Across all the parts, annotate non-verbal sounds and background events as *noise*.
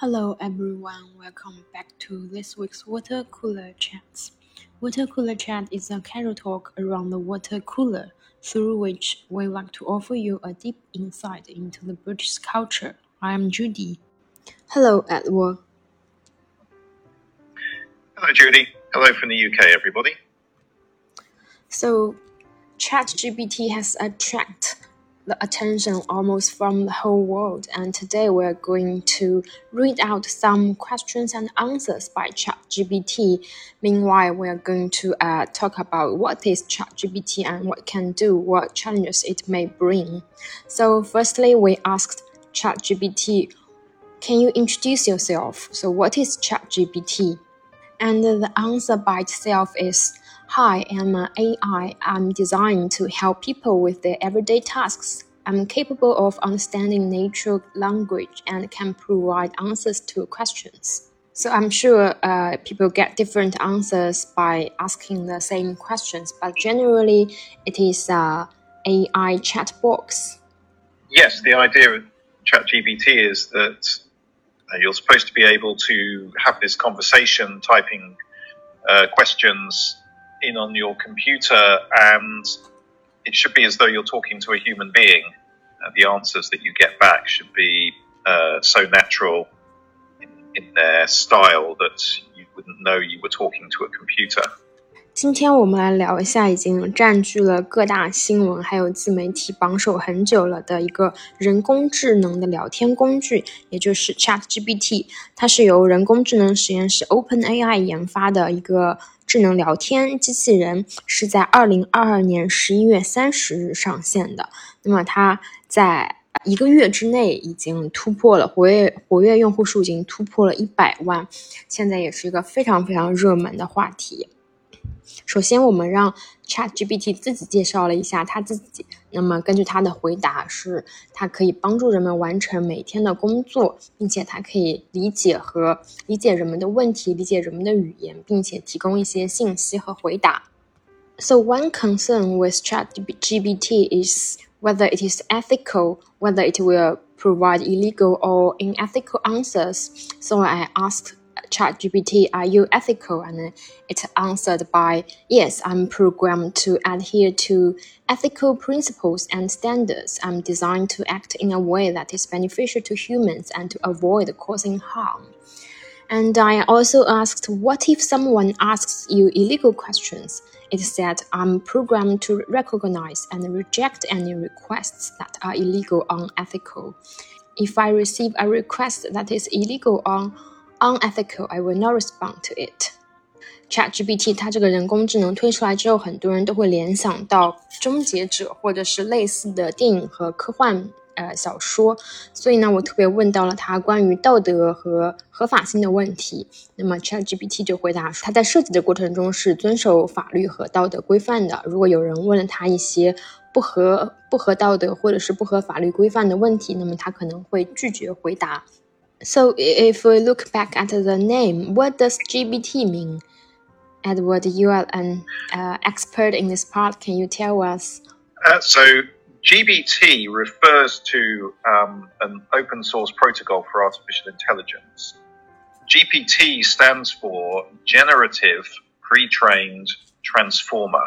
Hello everyone, welcome back to this week's Water Cooler Chats. Water Cooler Chat is a casual talk around the water cooler, through which we like to offer you a deep insight into the British culture. I am Judy. Hello, Edward. Hello, Judy. Hello from the UK, everybody. So, ChatGPT has attracted the attention almost from the whole world. And today we're going to read out some questions and answers by ChatGPT. Meanwhile, we're going to uh, talk about what is ChatGPT and what can do, what challenges it may bring. So, firstly, we asked ChatGPT, can you introduce yourself? So, what is ChatGPT? And the answer by itself is Hi, I'm an AI. I'm designed to help people with their everyday tasks. I'm capable of understanding natural language and can provide answers to questions. So I'm sure uh, people get different answers by asking the same questions, but generally it is a AI chat box. Yes, the idea of ChatGPT is that uh, you're supposed to be able to have this conversation, typing uh, questions in on your computer, and it should be as though you're talking to a human being. Uh, the answers that you get back should be uh, so natural in, in their style that you wouldn't know you were talking to a computer. 今天我们来聊一下已经占据了各大新闻还有自媒体榜首很久了的一个人工智能的聊天工具，也就是 ChatGPT。它是由人工智能实验室 OpenAI 研发的一个 智能聊天机器人，是在二零二二年十一月三十日上线的。那么它在一个月之内已经突破了活跃活跃用户数，已经突破了一百万，现在也是一个非常非常热门的话题。首先，我们让 ChatGPT 自己介绍了一下他自己。那么，根据他的回答，是它可以帮助人们完成每天的工作，并且它可以理解和理解人们的问题，理解人们的语言，并且提供一些信息和回答。So one concern with ChatGPT is whether it is ethical, whether it will provide illegal or unethical answers. So I asked ChatGPT, are you ethical? And it answered by, yes, I'm programmed to adhere to ethical principles and standards. I'm designed to act in a way that is beneficial to humans and to avoid causing harm. And I also asked, what if someone asks you illegal questions? It said, I'm programmed to recognize and reject any requests that are illegal or unethical. If I receive a request that is illegal or unethical, I will not respond to it. ChatGPT 它这个人工智能推出来之后，很多人都会联想到《终结者》或者是类似的电影和科幻呃小说，所以呢，我特别问到了他关于道德和合法性的问题。那么 ChatGPT 就回答说，他在设计的过程中是遵守法律和道德规范的。如果有人问了他一些不合不合道德或者是不合法律规范的问题，那么他可能会拒绝回答。So if we look back at the name, what does GPT mean? Edward, you are an uh, expert in this part. Can you tell us? Uh, so GPT refers to um, an open source protocol for artificial intelligence. GPT stands for Generative Pre-trained Transformer,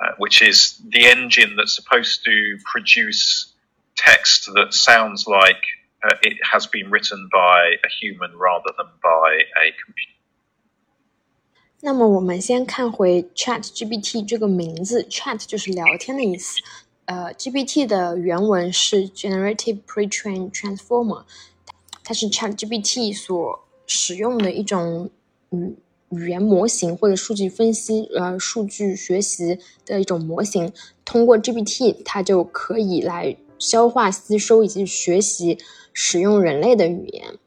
uh, which is the engine that's supposed to produce text that sounds like uh, it has been written by a human rather than by a computer. 那么我们先看回 Chat GPT 这个名字，Chat 就是聊天的意思。呃，GPT 的原文是 Generative Pre-trained Transformer，它是 Chat GPT 所使用的一种语语言模型或者数据分析呃数据学习的一种模型。通过 GPT，它就可以来 消化、吸收以及学习使用人类的语言。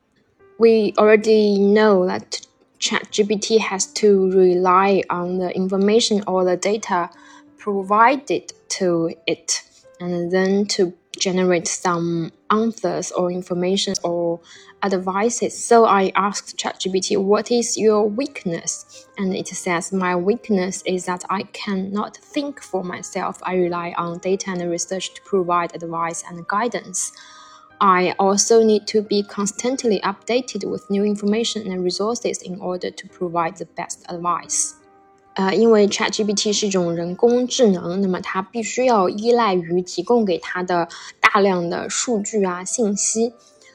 We already know that ChatGPT has to rely on the information or the data provided to it, and then to generate some answers or information or advices. So I asked ChatGPT, what is your weakness? And it says, my weakness is that I cannot think for myself. I rely on data and research to provide advice and guidance. I also need to be constantly updated with new information and resources in order to provide the best advice. 呃，因为 ChatGPT 是一种人工智能，那么它必须要依赖于提供给它的大量的数据啊信息。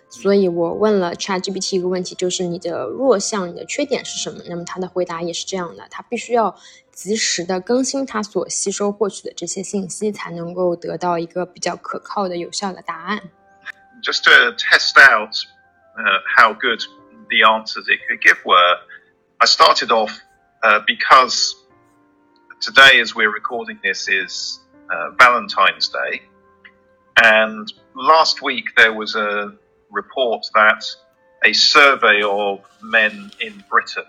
所以我问了 ChatGPT 一个问题，就是你的弱项、你的缺点是什么？那么它的回答也是这样的，它必须要及时的更新它所吸收获取的这些信息，才能够得到一个比较可靠的、有效的答案。Just to test out uh, how good the answers it could give were, I started off uh, because today, as we're recording this, is uh, Valentine's Day. And last week there was a report that a survey of men in Britain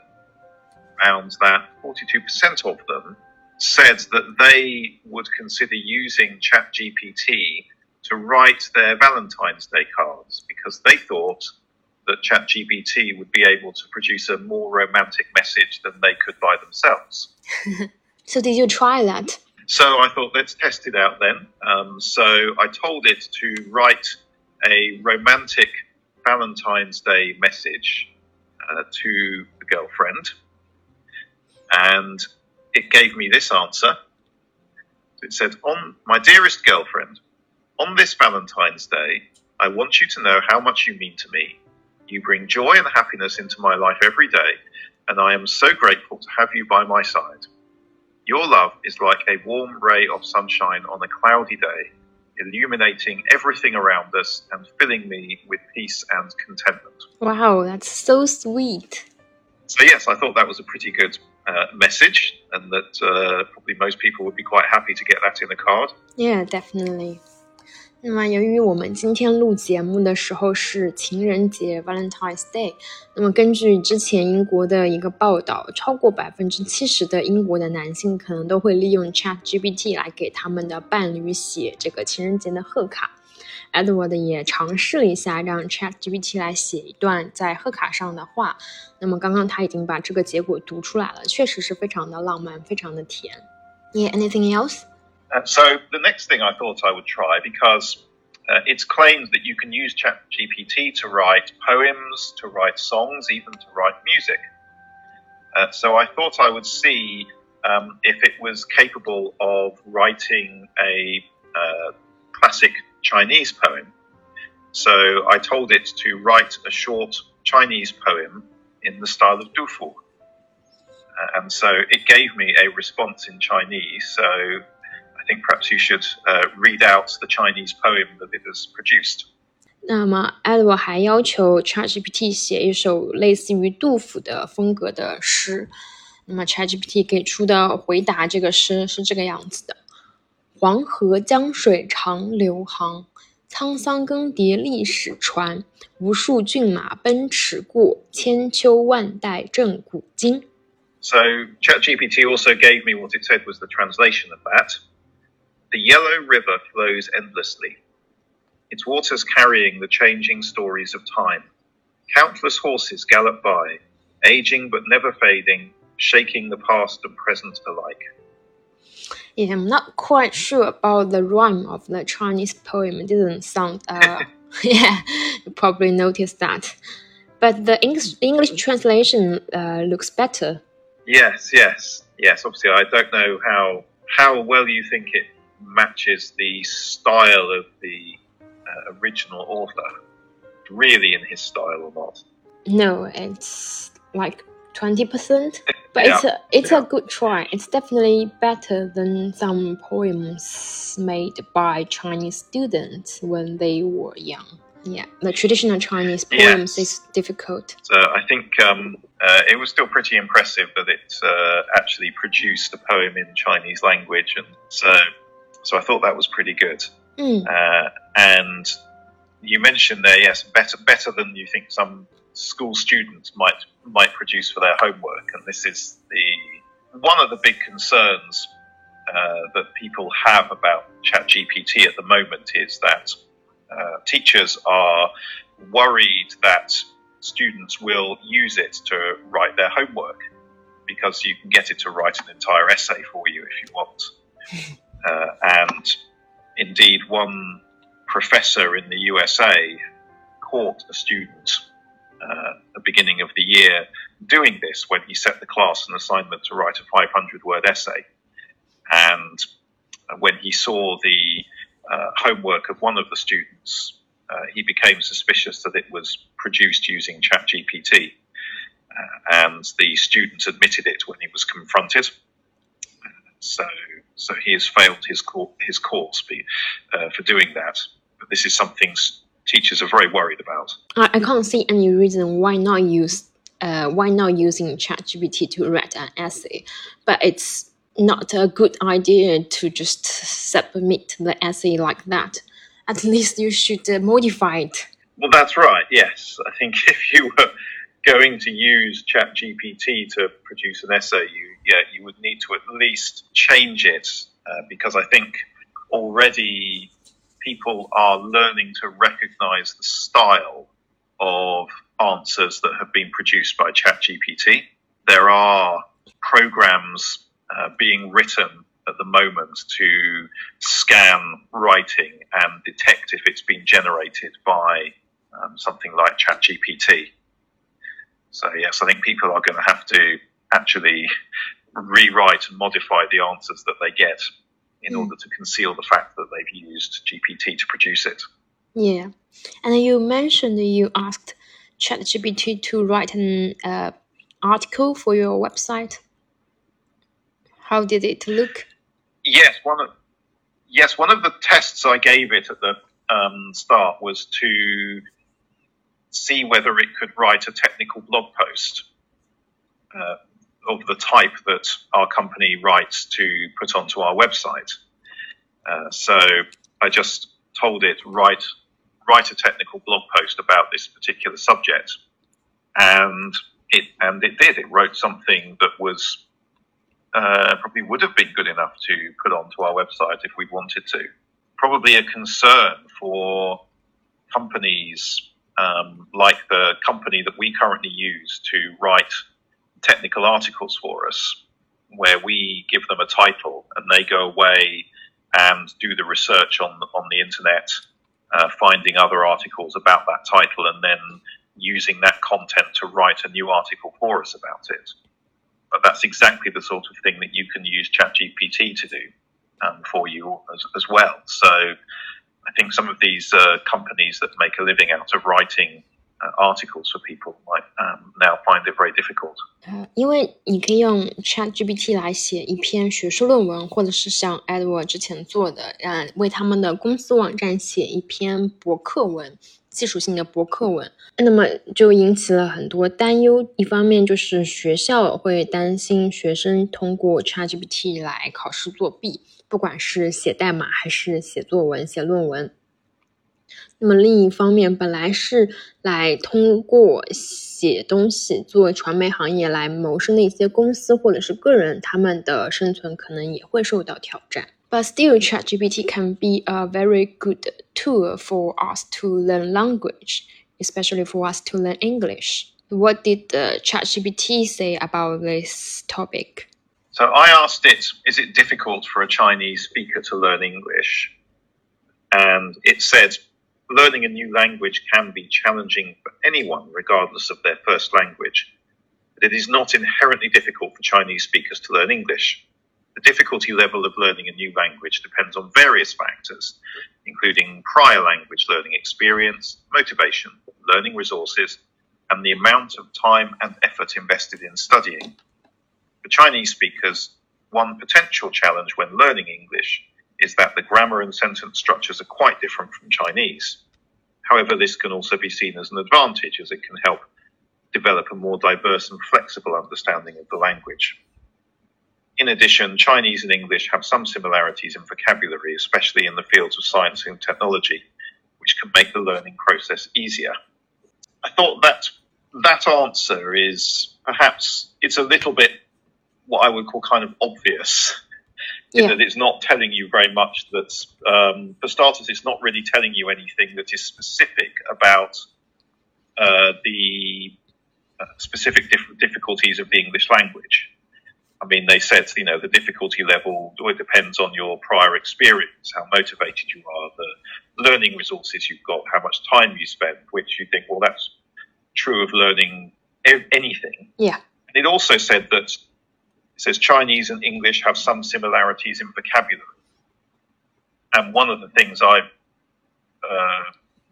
found that 42% of them said that they would consider using ChatGPT to write their Valentine's Day cards because they thought that ChatGPT would be able to produce a more romantic message than they could by themselves. *laughs* so, did you try that? So, I thought, let's test it out then. Um, so, I told it to write a romantic Valentine's Day message uh, to the girlfriend, and it gave me this answer. It said, "On my dearest girlfriend, on this Valentine's Day, I want you to know how much you mean to me. You bring joy and happiness into my life every day, and I am so grateful to have you by my side. Your love is like a warm ray of sunshine on a cloudy day." illuminating everything around us and filling me with peace and contentment. Wow, that's so sweet. So, yes, I thought that was a pretty good uh, message, and that uh, probably most people would be quite happy to get that in a card. Yeah, definitely. 那么，由于我们今天录节目的时候是情人节 （Valentine's Day），那么根据之前英国的一个报道，超过百分之七十的英国的男性可能都会利用 ChatGPT 来给他们的伴侣写这个情人节的贺卡。Edward 也尝试了一下让 ChatGPT 来写一段在贺卡上的话，那么刚刚他已经把这个结果读出来了，确实是非常的浪漫，非常的甜。Yeah, anything else? Uh, so the next thing I thought I would try because uh, it's claimed that you can use ChatGPT to write poems, to write songs, even to write music. Uh, so I thought I would see um, if it was capable of writing a uh, classic Chinese poem. So I told it to write a short Chinese poem in the style of Du Fu. Uh, and so it gave me a response in Chinese. So think perhaps you should uh, read out the Chinese poem that it has produced. 那么，Edward 还要求 ChatGPT 写一首类似于杜甫的风格的诗。那么，ChatGPT 给出的回答，这个诗是这个样子的：黄河江水长流航，沧桑更迭历史传。无数骏马奔驰过，千秋万代震古今。So ChatGPT also gave me what it said was the translation of that. The Yellow River flows endlessly, its waters carrying the changing stories of time. Countless horses gallop by, aging but never fading, shaking the past and present alike. Yeah, I'm not quite sure about the rhyme of the Chinese poem. It didn't sound, uh, *laughs* yeah, you probably noticed that. But the English, English translation uh, looks better. Yes, yes, yes. Obviously, I don't know how how well you think it matches the style of the uh, original author, really in his style or not. No, it's like twenty percent, but yeah. it's a it's yeah. a good try. It's definitely better than some poems made by Chinese students when they were young. Yeah, the traditional Chinese poems yes. is difficult. So I think um, uh, it was still pretty impressive that it uh, actually produced a poem in Chinese language, and so so I thought that was pretty good. Mm. Uh, and you mentioned there, yes, better better than you think some school students might might produce for their homework. And this is the one of the big concerns uh, that people have about ChatGPT at the moment is that uh, teachers are worried that students will use it to write their homework because you can get it to write an entire essay for you if you want. *laughs* Uh, and indeed, one professor in the USA caught a student uh, at the beginning of the year doing this when he set the class an assignment to write a 500 word essay. And when he saw the uh, homework of one of the students, uh, he became suspicious that it was produced using ChatGPT. Uh, and the student admitted it when he was confronted. So, so he has failed his, his course uh, for doing that. But this is something teachers are very worried about. I, I can't see any reason why not use uh, why not using ChatGPT to write an essay, but it's not a good idea to just submit the essay like that. At least you should uh, modify it. Well, that's right. Yes, I think *laughs* if you were going to use ChatGPT to produce an essay, you yeah you would need to at least change it uh, because I think already people are learning to recognize the style of answers that have been produced by ChatGPT. There are programs uh, being written at the moment to scan writing and detect if it's been generated by um, something like ChatGPT. So, yes, I think people are going to have to actually rewrite and modify the answers that they get in mm. order to conceal the fact that they've used GPT to produce it. Yeah, and you mentioned you asked ChatGPT to write an uh, article for your website. How did it look? Yes, one of yes one of the tests I gave it at the um, start was to see whether it could write a technical blog post. Uh, of the type that our company writes to put onto our website. Uh, so I just told it write write a technical blog post about this particular subject, and it and it did. It wrote something that was uh, probably would have been good enough to put onto our website if we wanted to. Probably a concern for companies um, like the company that we currently use to write technical articles for us where we give them a title and they go away and do the research on on the internet, uh, finding other articles about that title, and then using that content to write a new article for us about it. But that's exactly the sort of thing that you can use ChatGPT to do um, for you as, as, well. So I think some of these uh, companies that make a living out of writing articles for people might um, now find it very difficult. 呃，因为你可以用 ChatGPT 来写一篇学术论文，或者是像 Edward 之前做的，嗯，为他们的公司网站写一篇博客文，技术性的博客文。那么就引起了很多担忧。一方面就是学校会担心学生通过 ChatGPT 来考试作弊，不管是写代码还是写作文、写论文。那么另一方面，本来是来通过写东西做传媒行业来谋生的一些公司或者是个人，他们的生存可能也会受到挑战。But still, ChatGPT can be a very good tool for us to learn language, especially for us to learn English. What did the ChatGPT say about this topic? So I asked it, is it difficult for a Chinese speaker to learn English? And it said learning a new language can be challenging for anyone, regardless of their first language. But it is not inherently difficult for Chinese speakers to learn English. The difficulty level of learning a new language depends on various factors, including prior language learning experience, motivation, learning resources, and the amount of time and effort invested in studying. For Chinese speakers, one potential challenge when learning English is that the grammar and sentence structures are quite different from Chinese. However, this can also be seen as an advantage as it can help develop a more diverse and flexible understanding of the language. In addition, Chinese and English have some similarities in vocabulary, especially in the fields of science and technology, which can make the learning process easier. I thought that that answer is perhaps it's a little bit what I would call kind of obvious in yeah. that it's not telling you very much. That um, for starters, it's not really telling you anything that is specific about uh, the uh, specific diff- difficulties of the English language. I mean, they said, you know, the difficulty level it depends on your prior experience, how motivated you are, the learning resources you've got, how much time you spend, which you think, well, that's true of learning anything. Yeah. And it also said that says Chinese and English have some similarities in vocabulary. And one of the things I uh,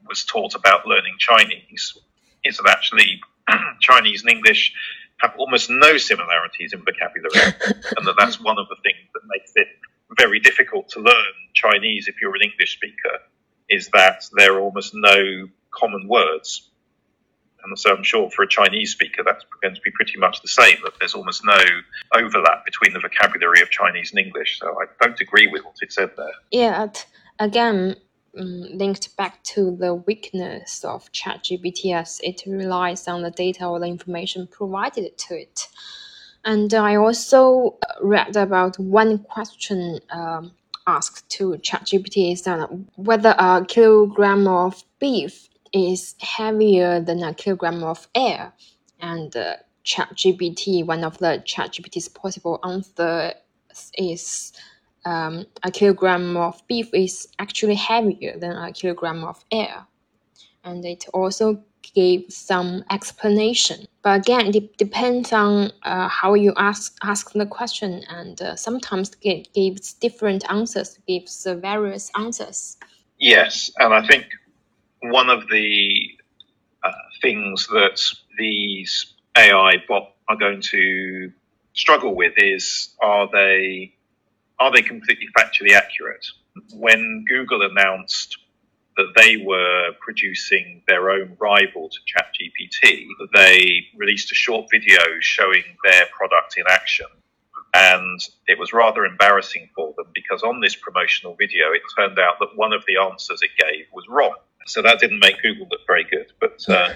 was taught about learning Chinese is that actually *clears throat* Chinese and English have almost no similarities in vocabulary, *laughs* and that that's one of the things that makes it very difficult to learn Chinese if you're an English speaker. Is that there are almost no common words, and so I'm sure for a Chinese speaker that's going to be pretty much the same. That there's almost no overlap between the vocabulary of Chinese and English. So I don't agree with what it said there. Yeah, again, um, linked back to the weakness of ChatGPT it relies on the data or the information provided to it. And I also read about one question um, asked to ChatGPT is that whether a kilogram of beef is heavier than a kilogram of air. And uh, ChatGPT, one of the ChatGPT's possible answers is um, a kilogram of beef is actually heavier than a kilogram of air. And it also gave some explanation. But again, it depends on uh, how you ask ask the question, and uh, sometimes it gives different answers, gives uh, various answers. Yes, and I think one of the uh, things that these AI bot are going to struggle with is are they are they completely factually accurate? When Google announced that they were producing their own rival to ChatGPT, they released a short video showing their product in action. And it was rather embarrassing for them because on this promotional video, it turned out that one of the answers it gave was wrong. So that didn't make Google look very good. But uh,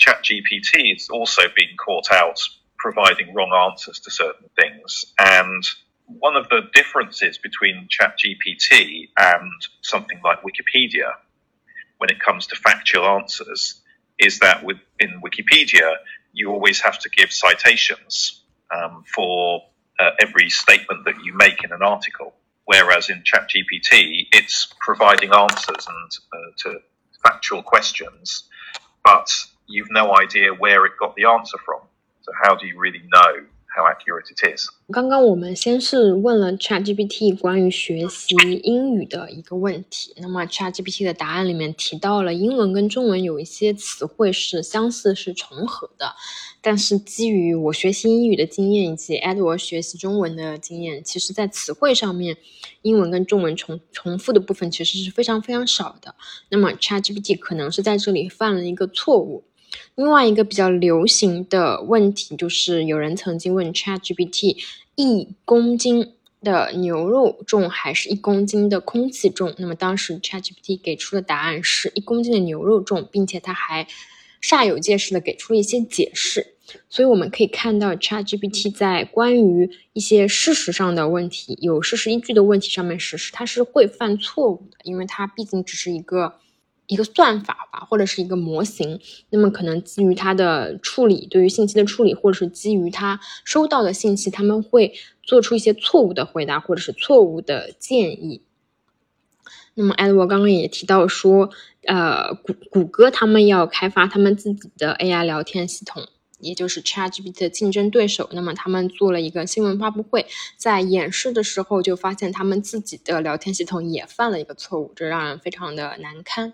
ChatGPT has also been caught out providing wrong answers to certain things. And one of the differences between ChatGPT and something like Wikipedia when it comes to factual answers is that within Wikipedia, you always have to give citations um, for uh, every statement that you make in an article. Whereas in ChatGPT, it's providing answers and uh, to factual questions, but you've no idea where it got the answer from. So how do you really know how accurate it is. 刚刚我们先是问了 ChatGPT 关于学习英语的一个问题，那么 ChatGPT 的答案里面提到了英文跟中文有一些词汇是相似是重合的，但是基于我学习英语的经验以及 Edward 学习中文的经验，其实在词汇上面，英文跟中文重重复的部分其实是非常非常少的。那么 ChatGPT 可能是在这里犯了一个错误。另外一个比较流行的问题就是，有人曾经问 ChatGPT，一公斤的牛肉重还是一公斤的空气重？那么当时 ChatGPT 给出的答案是一公斤的牛肉重，并且他还煞有介事的给出了一些解释。所以我们可以看到 ChatGPT 在关于一些事实上的问题、有事实依据的问题上面，实施它是会犯错误的，因为它毕竟只是一个。一个算法吧，或者是一个模型，那么可能基于它的处理，对于信息的处理，或者是基于它收到的信息，他们会做出一些错误的回答，或者是错误的建议。那么艾德沃刚刚也提到说，呃，谷谷歌他们要开发他们自己的 AI 聊天系统，也就是 ChatGPT 的竞争对手。那么他们做了一个新闻发布会，在演示的时候就发现他们自己的聊天系统也犯了一个错误，这让人非常的难堪。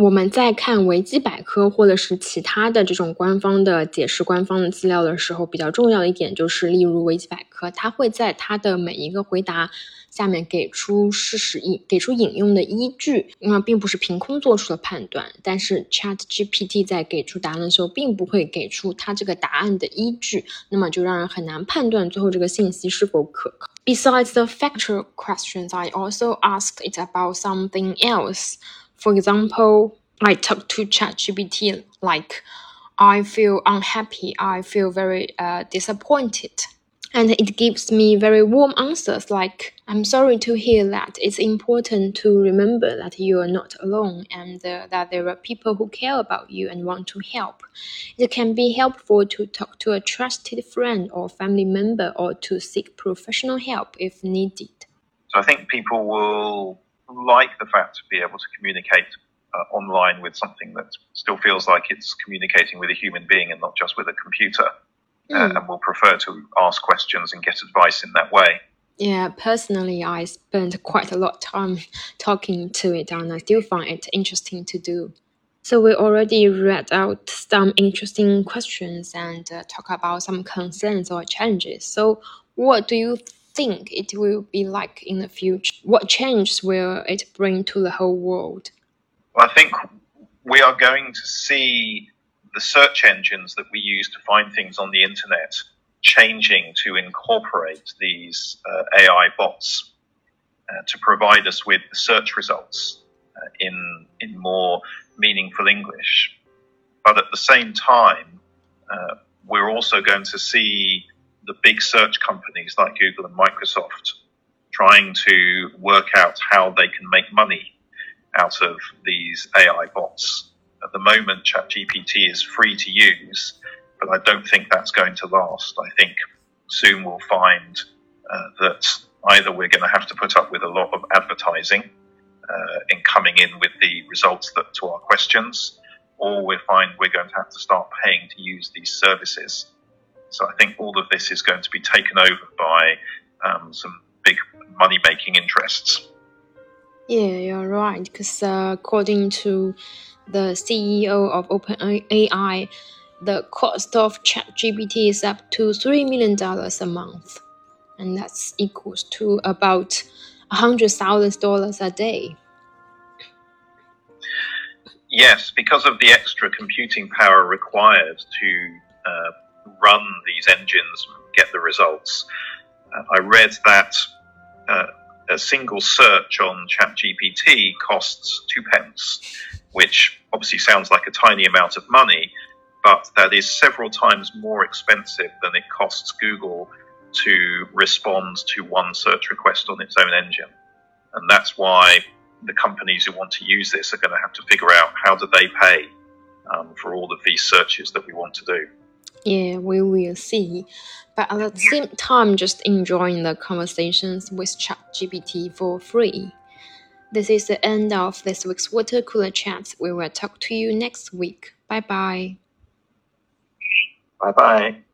我们在看维基百科或者是其他的这种官方的解释、官方的资料的时候，比较重要的一点就是，例如维基百科，它会在它的每一个回答下面给出事实引、给出引用的依据，那并不是凭空做出的判断。但是 Chat GPT 在给出答案的时候，并不会给出它这个答案的依据，那么就让人很难判断最后这个信息是否可靠。Besides the factual questions, I also asked it about something else. For example, I talk to ChatGPT like, I feel unhappy, I feel very uh, disappointed. And it gives me very warm answers like, I'm sorry to hear that. It's important to remember that you are not alone and uh, that there are people who care about you and want to help. It can be helpful to talk to a trusted friend or family member or to seek professional help if needed. So I think people will like the fact to be able to communicate uh, online with something that still feels like it's communicating with a human being and not just with a computer, mm. uh, hmm. and will prefer to ask questions and get advice in that way. Yeah, personally, I spent quite a lot of time talking to it, and I still find it interesting to do. So we already read out some interesting questions and uh, talk about some concerns or challenges. So what do you think it will be like in the future? What changes will it bring to the whole world? Well, I think we are going to see the search engines that we use to find things on the internet changing to incorporate these uh, AI bots uh, to provide us with the search results uh, in in more meaningful English. But at the same time, uh, we're also going to see the big search companies like Google and Microsoft trying to work out how they can make money out of these AI bots. At the moment, ChatGPT is free to use, but I don't think that's going to last. I think soon we'll find uh, that either we're going to have to put up with a lot of advertising uh, in coming in with the results that, to our questions, or we find we're going to have to start paying to use these services. So I think all of this is going to be taken over by um, some big money making interests. Yeah, you're right. Because uh, according to the CEO of OpenAI, the cost of ChatGPT is up to $3 million a month. And that's equals to about $100,000 a day. Yes, because of the extra computing power required to uh, run these engines and get the results. Uh, I read that uh, a single search on ChatGPT costs two pence, which obviously sounds like a tiny amount of money, but that is several times more expensive than it costs Google to respond to one search request on its own engine. And that's why the companies who want to use this are going to have to figure out how do they pay um, for all of these searches that we want to do. Yeah, we will see. But at the same time, just enjoying the conversations with ChatGPT for free. This is the end of this week's Water Cooler Chat. We will talk to you next week. Bye bye. Bye bye.